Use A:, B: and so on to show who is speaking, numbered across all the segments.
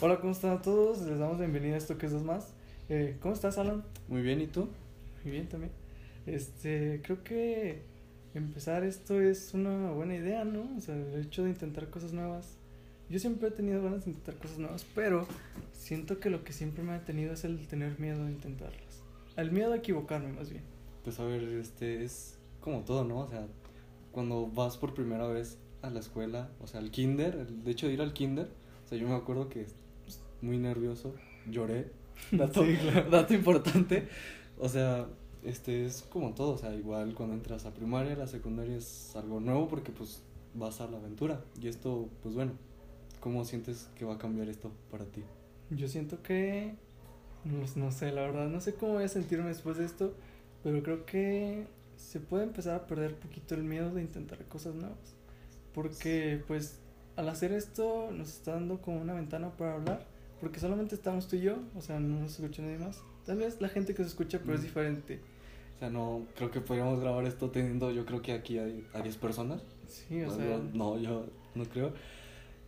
A: Hola, ¿cómo están todos? Les damos bienvenida a esto que es dos más. Eh, ¿Cómo estás, Alan?
B: Muy bien, ¿y tú?
A: Muy bien también. Este, creo que empezar esto es una buena idea, ¿no? O sea, el hecho de intentar cosas nuevas. Yo siempre he tenido ganas de intentar cosas nuevas, pero siento que lo que siempre me ha tenido es el tener miedo de intentarlas. El miedo a equivocarme, más bien.
B: Pues a ver, este es como todo, ¿no? O sea, cuando vas por primera vez a la escuela, o sea, al kinder, el de hecho de ir al kinder, o sea, yo me acuerdo que muy nervioso, lloré, dato,
A: Sí, claro.
B: dato importante, o sea, este es como todo, o sea, igual cuando entras a primaria, la secundaria es algo nuevo porque pues vas a la aventura y esto, pues bueno, ¿cómo sientes que va a cambiar esto para ti?
A: Yo siento que. No, no sé, la verdad, no sé cómo voy a sentirme después de esto, pero creo que se puede empezar a perder poquito el miedo de intentar cosas nuevas. Porque, pues, al hacer esto, nos está dando como una ventana para hablar, porque solamente estamos tú y yo, o sea, no nos escucha nadie más. Tal vez la gente que se escucha, pero es
B: Mm.
A: diferente.
B: O sea, no, creo que podríamos grabar esto teniendo, yo creo que aquí hay a 10 personas.
A: Sí, o
B: No,
A: sea.
B: no, no, yo no creo.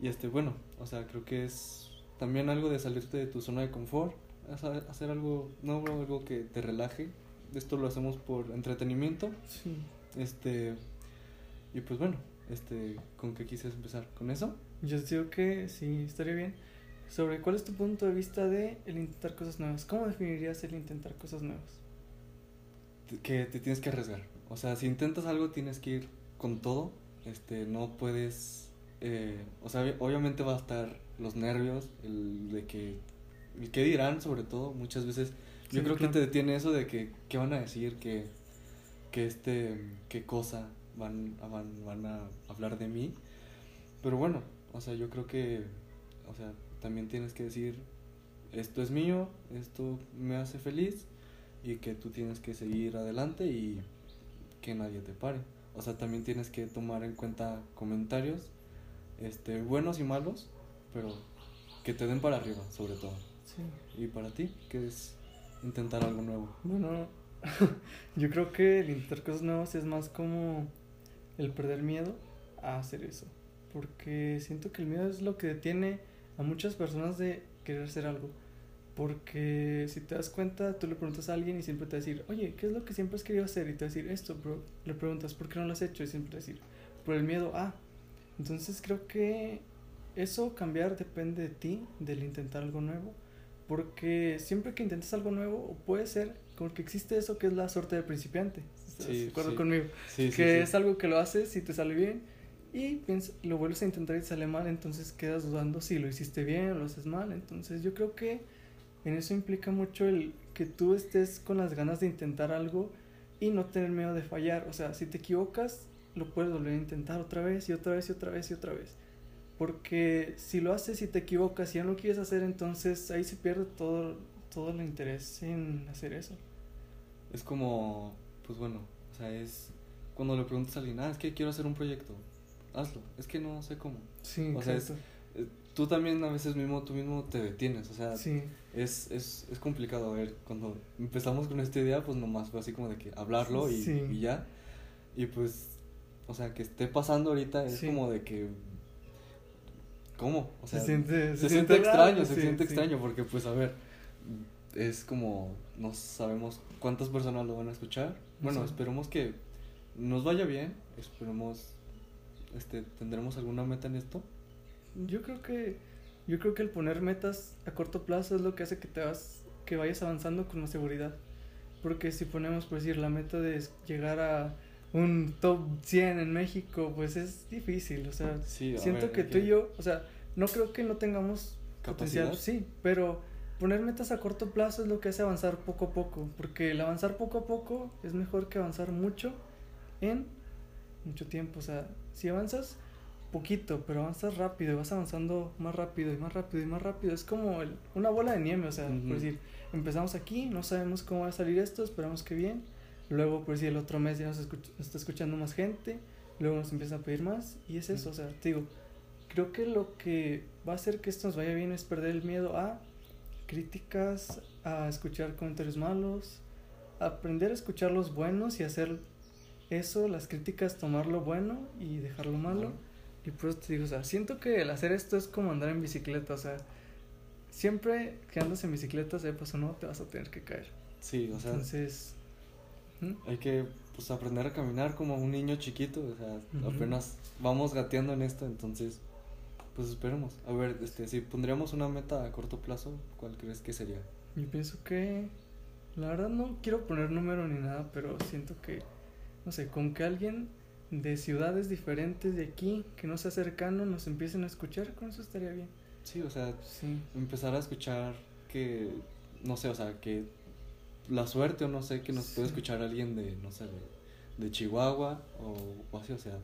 B: Y este, bueno, o sea, creo que es también algo de salirte de tu zona de confort, hacer hacer algo nuevo, algo que te relaje. Esto lo hacemos por entretenimiento.
A: Sí.
B: Este, y pues bueno, este, ¿con qué quise empezar? ¿Con eso?
A: Yo digo que sí, estaría bien. Sobre cuál es tu punto de vista de el intentar cosas nuevas. ¿Cómo definirías el intentar cosas nuevas?
B: Que te tienes que arriesgar. O sea, si intentas algo tienes que ir con todo. Este, no puedes, eh, o sea, ob- obviamente va a estar los nervios, el de que, el que dirán sobre todo, muchas veces Yo
A: Sí,
B: creo
A: claro.
B: que te detiene eso de que qué van a decir, que, que este, qué cosa van, van, van a hablar de mí. Pero bueno, o sea, yo creo que, o sea, también tienes que decir, esto es mío, esto me hace feliz y que tú tienes que seguir adelante y que nadie te pare. O sea, también tienes que tomar en cuenta comentarios, este, buenos y malos, pero que te den para arriba, sobre todo.
A: Sí.
B: ¿Y para ti? ¿Qué es intentar algo nuevo?
A: Bueno, yo creo que el intentar cosas nuevas es más como el perder miedo a hacer eso. Porque siento que el miedo es lo que detiene a muchas personas de querer hacer algo. Porque si te das cuenta, tú le preguntas a alguien y siempre te va a decir, oye, ¿qué es lo que siempre has querido hacer? Y te va a decir esto, pero le preguntas, ¿por qué no lo has hecho? Y siempre te va a decir, por el miedo a. Entonces creo que eso cambiar depende de ti, del intentar algo nuevo. Porque siempre que intentas algo nuevo, puede ser como que existe eso que es la suerte del principiante. ¿Estás
B: Sí,
A: de acuerdo
B: sí.
A: conmigo?
B: Sí,
A: que es algo que lo haces y te sale bien y piens- lo vuelves a intentar y sale mal, entonces quedas dudando si lo hiciste bien o lo haces mal. Entonces yo creo que en eso implica mucho el que tú estés con las ganas de intentar algo y no tener miedo de fallar. O sea, si te equivocas, lo puedes volver a intentar otra vez y otra vez y otra vez y otra vez. Porque si lo haces y te equivocas y ya no quieres hacer, entonces ahí se pierde todo, todo el interés en hacer eso.
B: Es como, pues bueno, o sea, es cuando le preguntas a alguien, ah, es que quiero hacer un proyecto, hazlo, es que no sé cómo.
A: Sí,
B: O sea, es-. Eh, Tú también a veces mismo, tú mismo te detienes, o sea,
A: Sí.
B: es, es, es complicado. A ver, cuando empezamos con esta idea, pues nomás fue así como de que hablarlo y,
A: Sí.
B: y ya. Y pues, o sea, que esté pasando ahorita es
A: Sí.
B: como de que, ¿cómo? O sea,
A: se siente,
B: se siente extraño,
A: raro,
B: se siente extraño porque pues a ver, es como no sabemos cuántas personas lo van a escuchar. Bueno, esperemos que nos vaya bien, esperemos este tendremos alguna meta en esto.
A: Yo creo que yo creo que el poner metas a corto plazo es lo que hace que te vas que vayas avanzando con más seguridad. Porque si ponemos por decir la meta de llegar a un top 100 en México, pues es difícil, o sea,
B: Sí,
A: siento
B: ver,
A: que tú y yo, o sea, no creo que no tengamos
B: capacidad.
A: potencial, sí, pero poner metas a corto plazo es lo que hace avanzar poco a poco, porque el avanzar poco a poco es mejor que avanzar mucho en mucho tiempo, o sea, si avanzas poquito, pero avanzas rápido, y vas avanzando más rápido y más rápido y más rápido, es como el- una bola de nieve, o sea, por decir, empezamos aquí, no sabemos cómo va a salir esto, esperamos que bien, luego por decir el otro mes ya nos, está escuchando más gente, luego nos empiezan a pedir más y es eso, o sea, te digo, creo que lo que va a hacer que esto nos vaya bien es perder el miedo a críticas, a escuchar comentarios malos, aprender a escuchar los buenos y hacer eso, las críticas, tomar lo bueno y dejar lo malo. Y por eso te digo, o sea, siento que el hacer esto es como andar en bicicleta, o sea, siempre que andas en bicicleta, sepas o no, te vas a tener que caer.
B: Sí, o sea,
A: Entonces, ¿hmm?
B: hay que pues aprender a caminar como un niño chiquito, o sea,
A: Ujú.
B: apenas vamos gateando en esto, entonces pues esperemos. A ver, este si pondríamos una meta a corto plazo, ¿cuál crees que sería?
A: yo pienso que, la verdad no quiero poner número ni nada, pero siento que, no sé, con que alguien de ciudades diferentes de aquí, que no sea cercano, nos empiecen a escuchar, con eso estaría bien.
B: Sí, o sea,
A: Sí.
B: empezar a escuchar que no sé, o sea, que la suerte o no sé que nos puede escuchar alguien de no sé, de, de Chihuahua o, o así, o sea,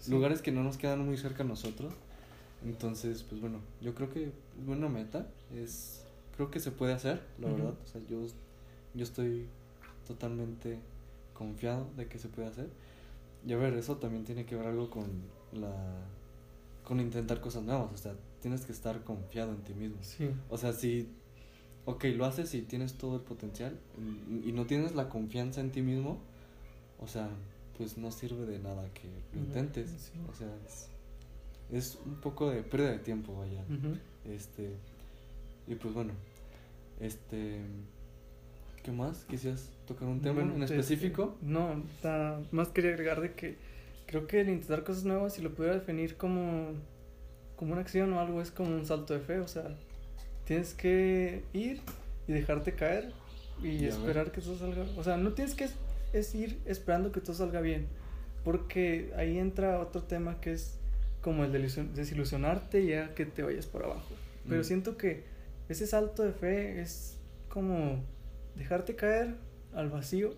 A: sí.
B: lugares que no nos quedan muy cerca a nosotros. Entonces, pues bueno, yo creo que es buena meta, es creo que se puede hacer, la verdad. O sea, yo yo estoy totalmente confiado de que se puede hacer. Y a ver, eso también tiene que ver algo con la con intentar cosas nuevas, o sea, tienes que estar confiado en ti mismo.
A: Sí.
B: O sea, si ok, lo haces y tienes todo el potencial y, y no tienes la confianza en ti mismo, o sea, pues no sirve de nada que lo intentes.
A: sí.
B: O sea, es, es un poco de pérdida de tiempo, vaya. Este, y pues bueno, este, ¿qué más? ¿Quisieras tocar un tema en
A: este,
B: específico?
A: No, ta- más quería agregar de que creo que el intentar cosas nuevas, si lo pudiera definir como, como una acción o algo, es como un salto de fe. O sea, tienes que ir y dejarte caer y esperar que todo salga. O sea, no tienes que es, ir esperando que todo salga bien. Porque ahí entra otro tema que es como el de ilusion- desilusionarte y ya que te vayas por abajo. Pero
B: Mm.
A: siento que ese salto de fe es como dejarte caer al vacío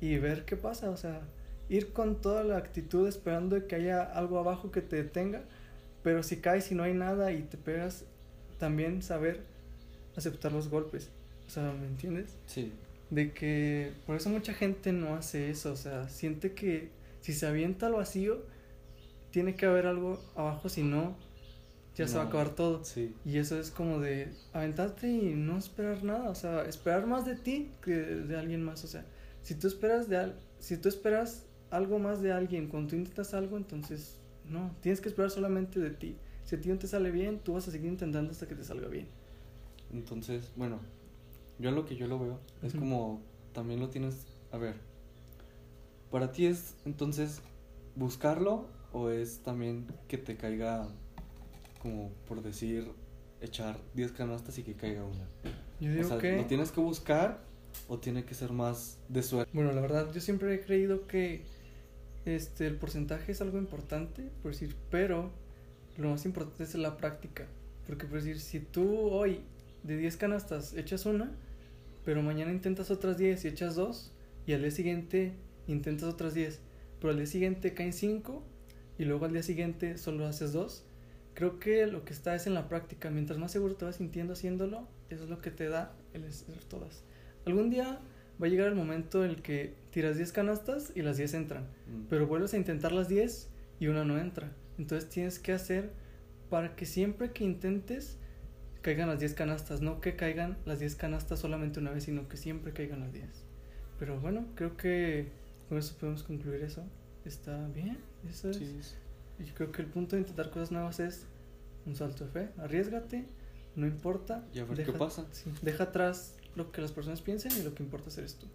A: y ver qué pasa, o sea, ir con toda la actitud esperando que haya algo abajo que te detenga, pero si caes y no hay nada y te pegas, también saber aceptar los golpes, o sea, ¿me entiendes?
B: Sí,
A: De que por eso mucha gente no hace eso, o sea, siente que si se avienta al vacío, tiene que haber algo abajo, si no, ya se va a acabar todo.
B: sí,
A: Y eso es como de aventarte y no esperar nada, o sea, esperar más de ti que de alguien más, o sea, si tú esperas de al- si tú esperas algo más de alguien cuando tú intentas algo, entonces no, tienes que esperar solamente de ti. Si a ti no te sale bien, tú vas a seguir intentando hasta que te salga bien.
B: Entonces, bueno, yo lo que yo lo veo es como también lo tienes, a ver, para ti es entonces buscarlo o es también que te caiga como por decir echar 10 canastas y que caiga una.
A: Yo
B: O
A: digo
B: sea,
A: que
B: ¿lo tienes que buscar o tiene que ser más de suerte?
A: Bueno, la verdad, yo siempre he creído que este, el porcentaje es algo importante, por decir, pero lo más importante es la práctica. Porque, por decir, si tú hoy de 10 canastas echas una, pero mañana intentas otras 10 y echas dos, y al día siguiente intentas otras 10, pero al día siguiente caen 5, y luego al día siguiente solo haces dos, creo que lo que está es en la práctica. Mientras más seguro te vas sintiendo haciéndolo, eso es lo que te da el hacer todas. Algún día va a llegar el momento en el que tiras 10 canastas y las 10 entran,
B: Mm.
A: pero vuelves a intentar las 10 y una no entra. Entonces tienes que hacer para que siempre que intentes caigan las 10 canastas, no que caigan las 10 canastas solamente una vez, sino que siempre caigan las 10. Pero bueno, creo que con eso podemos concluir eso. Está bien, eso es.
B: Sí,
A: Yo creo que el punto de intentar cosas nuevas es un salto de fe. Arriesgate, no importa.
B: Y a ver qué pasa.
A: sí, deja atrás lo que las personas piensen y lo que importa es tú.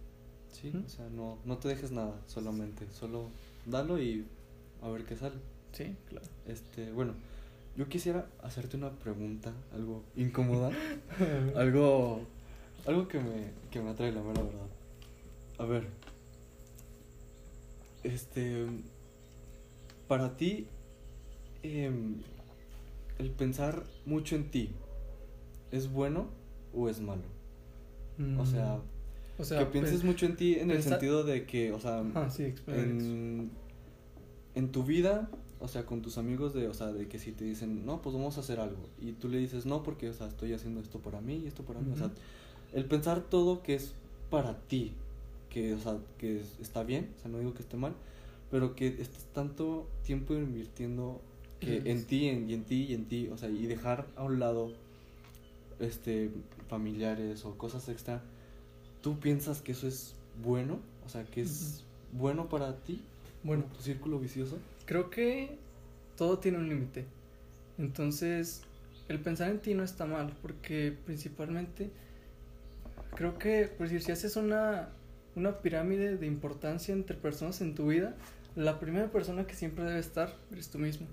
B: Sí, o sea, no, no te dejes nada, solamente, solo dalo y a ver qué sale.
A: Sí, claro.
B: Este, bueno, yo quisiera hacerte una pregunta, algo incómoda, algo, algo que me, que me atrae la mera verdad. A ver, este, para ti, em, el pensar mucho en ti, ¿es bueno o es malo? O sea,
A: Mm, o sea
B: que pienses mucho en ti en el sentido de que, o sea,
A: Ah, sí,
B: en, en tu vida, o sea, con tus amigos de, o sea, de que si te dicen, no, pues vamos a hacer algo, y tú le dices, no, porque, o sea, estoy haciendo esto para mí y esto para mí, o sea, el pensar todo que es para ti, que, o sea, que es- está bien, o sea, no digo que esté mal, pero que estés tanto tiempo invirtiendo que en ti en- y en ti y en ti, o sea, y dejar a un lado, este, familiares o cosas extra, ¿tú piensas que eso es bueno? O sea, que es bueno para ti,
A: Bueno,
B: tu círculo vicioso.
A: creo que todo tiene un límite. Entonces, el pensar en ti no está mal, porque principalmente creo que, decir, si haces una, una pirámide de importancia entre personas en tu vida, la primera persona que siempre debe estar eres tú mismo.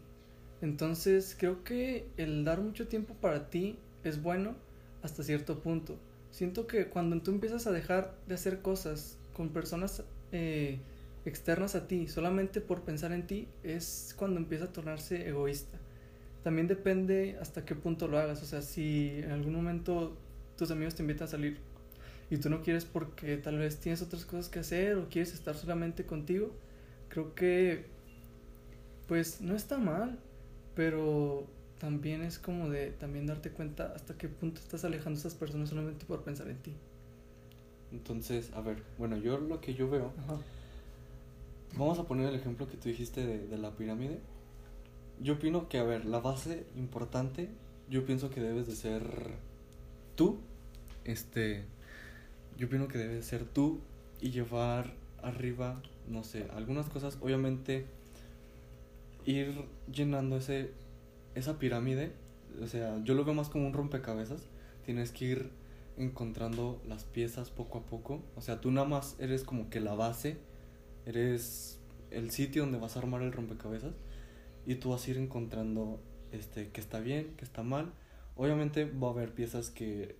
A: Entonces creo que el dar mucho tiempo para ti es bueno hasta cierto punto. Siento que cuando tú empiezas a dejar de hacer cosas con personas eh, externas a ti solamente por pensar en ti es cuando empieza a tornarse egoísta. También depende hasta qué punto lo hagas. O sea, si en algún momento tus amigos te invitan a salir y tú no quieres porque tal vez tienes otras cosas que hacer o quieres estar solamente contigo, creo que pues no está mal, pero también es como de también darte cuenta hasta qué punto estás alejando a esas personas solamente por pensar en ti.
B: Entonces, a ver, bueno, yo lo que yo veo, vamos a poner el ejemplo que tú dijiste de, de la pirámide. Yo opino que, a ver, la base importante, yo pienso que debes de ser tú, este, yo opino que debes ser tú y llevar arriba, no sé, algunas cosas, obviamente, ir llenando ese, esa pirámide, o sea, yo lo veo más como un rompecabezas, tienes que ir encontrando las piezas poco a poco, o sea, tú nada más eres como que la base, eres el sitio donde vas a armar el rompecabezas y tú vas a ir encontrando este que está bien, que está mal. Obviamente va a haber piezas que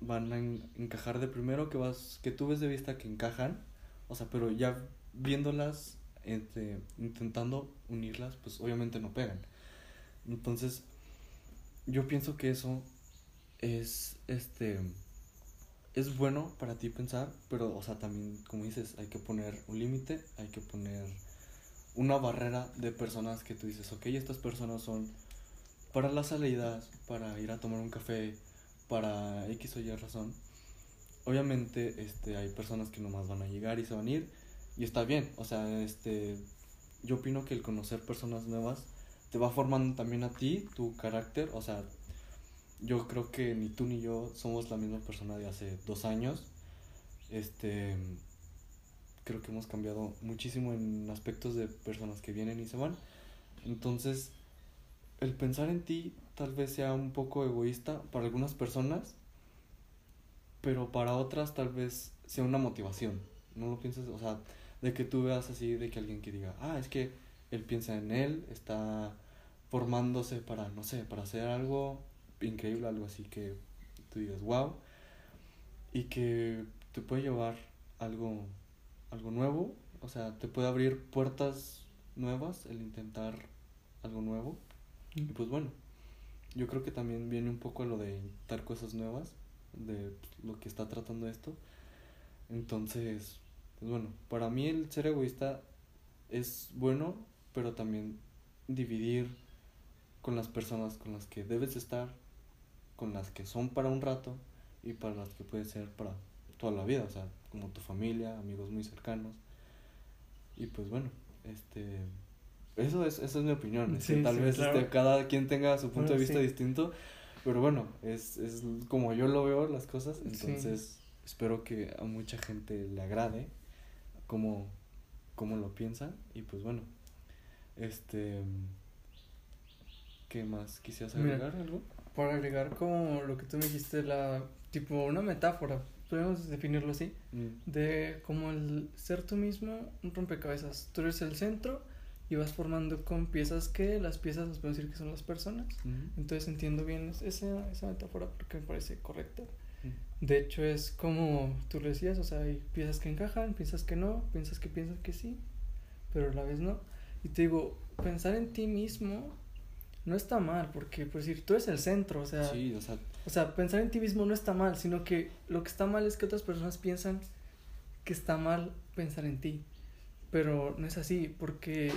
B: van a encajar de primero que vas que tú ves de vista que encajan, o sea, pero ya viéndolas este, intentando unirlas, pues obviamente no pegan. Entonces, yo pienso que eso es este es bueno para ti pensar, pero o sea, también como dices, hay que poner un límite, hay que poner una barrera de personas que tú dices, ok, estas personas son para las salidas, para ir a tomar un café, para X o Y razón. Obviamente este, hay personas que nomás van a llegar y se van a ir y está bien, o sea, este, yo opino que el conocer personas nuevas te va formando también a ti, tu carácter, o sea, yo creo que ni tú ni yo somos la misma persona de hace dos años, este, creo que hemos cambiado muchísimo en aspectos de personas que vienen y se van. Entonces, el pensar en ti tal vez sea un poco egoísta para algunas personas, pero para otras tal vez sea una motivación. No lo pienses, o sea, de que tú veas así, de que alguien que diga, ah, es que él piensa en él, está formándose para, no sé, para hacer algo increíble, algo así que tú digas, wow, y que te puede llevar algo algo nuevo, o sea, te puede abrir puertas nuevas el intentar algo nuevo. Y pues bueno, yo creo que también viene un poco lo de intentar cosas nuevas, de lo que está tratando esto. Entonces, pues bueno, para mí el ser egoísta es bueno, pero también dividir con las personas con las que debes estar, con las que son para un rato y para las que puede ser para toda la vida, o sea, como tu familia, amigos muy cercanos. Y pues bueno, este eso es, esa es mi opinión. tal vez este, cada quien tenga su punto de vista distinto, pero bueno, es, es como yo lo veo las cosas, entonces espero que a mucha gente le agrade como, como lo piensa y pues bueno, este... ¿Qué más? ¿Quisieras agregar algo?
A: Para agregar como lo que tú me dijiste, la tipo una metáfora, podemos definirlo así, mm. de como el ser tú mismo un rompecabezas. Tú eres el centro y vas formando con piezas que las piezas nos pueden decir que son las personas. Entonces entiendo bien esa, esa metáfora porque me parece correcta. De hecho es como tú lo decías, o sea, hay piezas que encajan, piensas que no, piensas que piensas que sí, pero a la vez no. Y te digo, pensar en ti mismo no está mal, porque, por decir, tú eres el centro, o sea,
B: sí, o sea,
A: o sea, pensar en ti mismo no está mal, sino que lo que está mal es que otras personas piensan que está mal pensar en ti, pero no es así, porque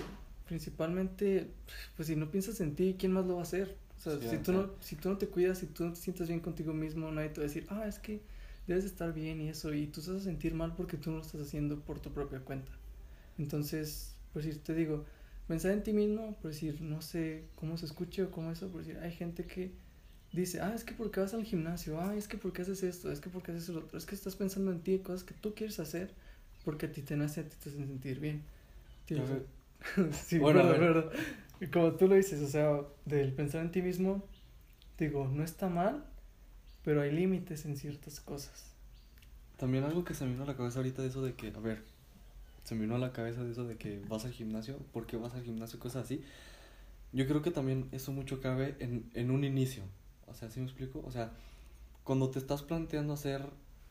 A: principalmente, pues si no piensas en ti, ¿quién más lo va a hacer? O sea, si, tú no, si tú no te cuidas, si tú no te sientes bien contigo mismo, nadie te va a decir, ah, es que debes estar bien y eso, y tú estás a sentir mal porque tú no lo estás haciendo por tu propia cuenta. Entonces, por si te digo, pensar en ti mismo, por decir, no sé cómo se escuche o cómo eso, por decir, hay gente que dice, ah, es que porque vas al gimnasio, ah, es que porque haces esto, es que porque haces lo otro, es que estás pensando en ti, cosas que tú quieres hacer porque a ti te nace, a ti te hacen sentir bien. sí, bueno, verdad. Como tú lo dices, o sea, del pensar en ti mismo, digo, no está mal, pero hay límites en ciertas cosas.
B: También algo que se me vino a la cabeza ahorita de eso de que, a ver, se me vino a la cabeza de eso de que vas al gimnasio, ¿por qué vas al gimnasio? Cosas así. Yo creo que también eso mucho cabe en, en un inicio. O sea, ¿sí me explico? O sea, cuando te estás planteando hacer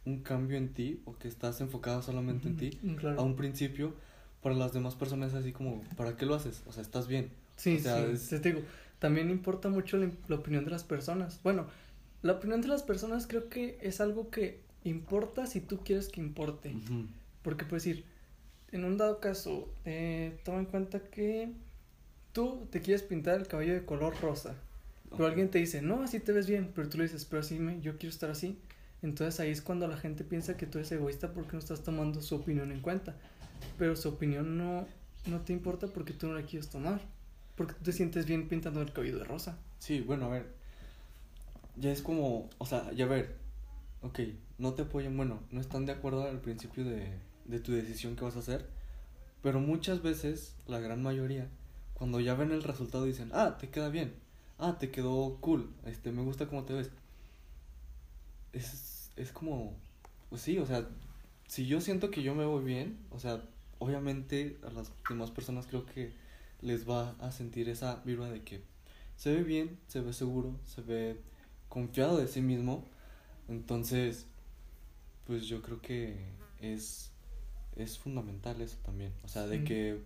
B: un cambio en ti o que estás enfocado solamente en ti,
A: Mm, Claro.
B: a un principio, para las demás personas es así como, ¿para qué lo haces? O sea, estás bien.
A: Sí,
B: o sea,
A: sí,
B: es-
A: digo, también importa mucho la, la opinión de las personas. Bueno, la opinión de las personas creo que es algo que importa si tú quieres que importe. Porque puedes decir, en un dado caso, eh, toma en cuenta que tú te quieres pintar el cabello de color rosa, pero alguien te dice, no, así te ves bien, pero tú le dices, pero así me, yo quiero estar así. Entonces ahí es cuando la gente piensa que tú eres egoísta porque no estás tomando su opinión en cuenta. Pero su opinión no, no te importa porque tú no la quieres tomar. Porque tú te sientes bien pintando el cabello de rosa.
B: Sí, bueno, a ver. Ya es como, o sea, ya ver. Ok, no te apoyan, bueno, no están de acuerdo al principio de, de tu decisión que vas a hacer. Pero muchas veces, la gran mayoría, cuando ya ven el resultado dicen, ah, te queda bien. Ah, te quedó cool. Este, me gusta cómo te ves. Es, es como, pues sí, o sea, si yo siento que yo me voy bien, o sea, obviamente a las demás personas creo que les va a sentir esa vibra de que se ve bien, se ve seguro, se ve confiado de sí mismo. Entonces, pues yo creo que es, es fundamental eso también. O sea, de que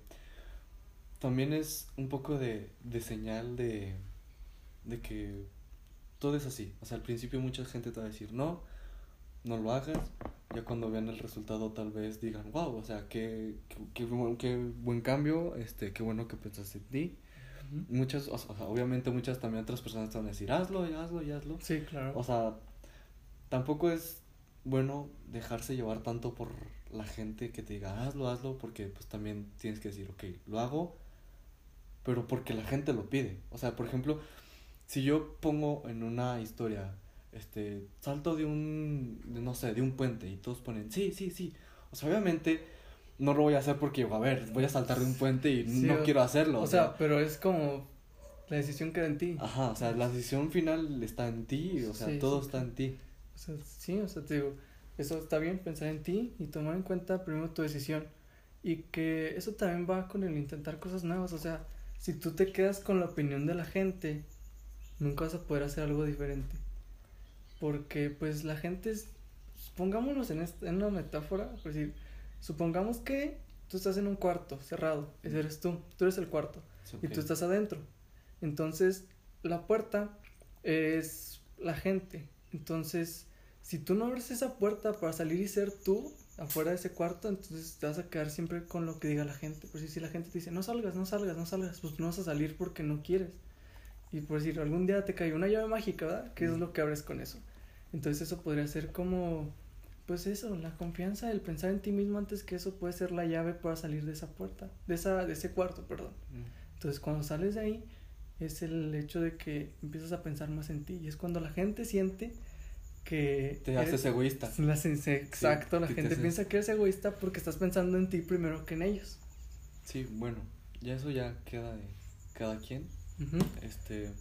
B: también es un poco de, de señal de, de que todo es así. O sea, al principio mucha gente te va a decir, no, no lo hagas. Ya cuando vean el resultado tal vez digan, wow, o sea, qué, qué, qué buen, qué buen cambio, este, qué bueno que pensaste en ti. Muchas, o sea, obviamente muchas también otras personas te van a decir, hazlo, y hazlo, y hazlo.
A: Sí, claro.
B: O sea, tampoco es bueno dejarse llevar tanto por la gente que te diga, hazlo, hazlo, porque pues también tienes que decir, ok, lo hago, pero porque la gente lo pide. O sea, por ejemplo, si yo pongo en una historia, este, salto de un, de, no sé, de un puente y todos ponen, sí, sí, sí. O sea, obviamente no lo voy a hacer porque, a ver, voy a saltar de un puente y
A: Sí,
B: no
A: o-
B: quiero hacerlo.
A: o sea, pero es como la decisión queda en ti.
B: Ajá, o sea, la decisión final está en ti, o sea,
A: Sí,
B: todo
A: sí,
B: está en ti.
A: O sea, sí, o sea, te digo, eso está bien pensar en ti y tomar en cuenta primero tu decisión. Y que eso también va con el intentar cosas nuevas. O sea, si tú te quedas con la opinión de la gente, nunca vas a poder hacer algo diferente. Porque, pues, la gente es. Pongámonos en, esta, en una metáfora, por decir, supongamos que tú estás en un cuarto cerrado, ese eres tú, tú eres el cuarto y tú estás adentro. Entonces, la puerta es la gente. Entonces, si tú no abres esa puerta para salir y ser tú afuera de ese cuarto, entonces te vas a quedar siempre con lo que diga la gente. Por si, si la gente te dice, no salgas, no salgas, no salgas, pues no vas a salir porque no quieres. Y por decir, algún día te cayó una llave mágica, ¿verdad? ¿Qué es lo que abres con eso? Entonces eso podría ser como, pues eso, la confianza, el pensar en ti mismo antes que eso puede ser la llave para salir de esa puerta, de, esa, de ese cuarto, perdón. Entonces cuando sales de ahí es el hecho de que empiezas a pensar más en ti y es cuando la gente siente que
B: Te
A: eres-
B: haces egoísta.
A: la exacto, la gente
B: haces-
A: piensa que eres egoísta porque estás pensando en ti primero que en ellos.
B: Sí, bueno, ya eso ya queda de cada quien. Este,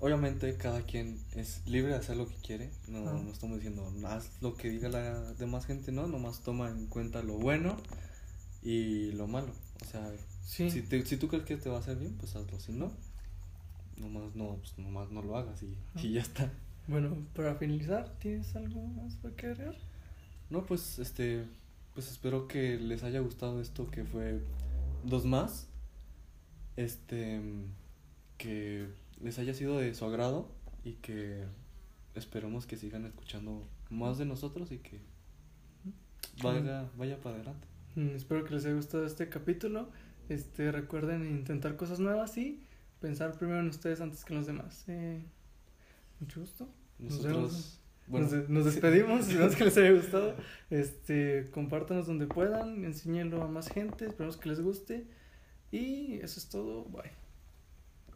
B: obviamente cada quien es libre de hacer lo que quiere. No,
A: Ah.
B: no estamos diciendo haz lo que diga la demás gente, no. Nomás toma en cuenta lo bueno y lo malo. O sea,
A: Sí.
B: si, te- si tú crees que te va a hacer bien, pues hazlo. Si no, nomás no, pues nomás no lo hagas y,
A: Ah.
B: y ya está.
A: Bueno, para finalizar, ¿tienes algo más para que agregar?
B: No, pues este, pues espero que les haya gustado esto que fue dos más. Este, que les haya sido de su agrado y que esperemos que sigan escuchando más de nosotros y que vaya, vaya para adelante.
A: Mm, espero que les haya gustado este capítulo. Este, recuerden intentar cosas nuevas y pensar primero en ustedes antes que en los demás. Eh, mucho gusto. Nos
B: Nosotros,
A: vemos.
B: bueno,
A: nos, nos despedimos, esperamos que les haya gustado. Este, compártanos donde puedan, enséñenlo a más gente, esperamos que les guste. Y eso es todo, bye.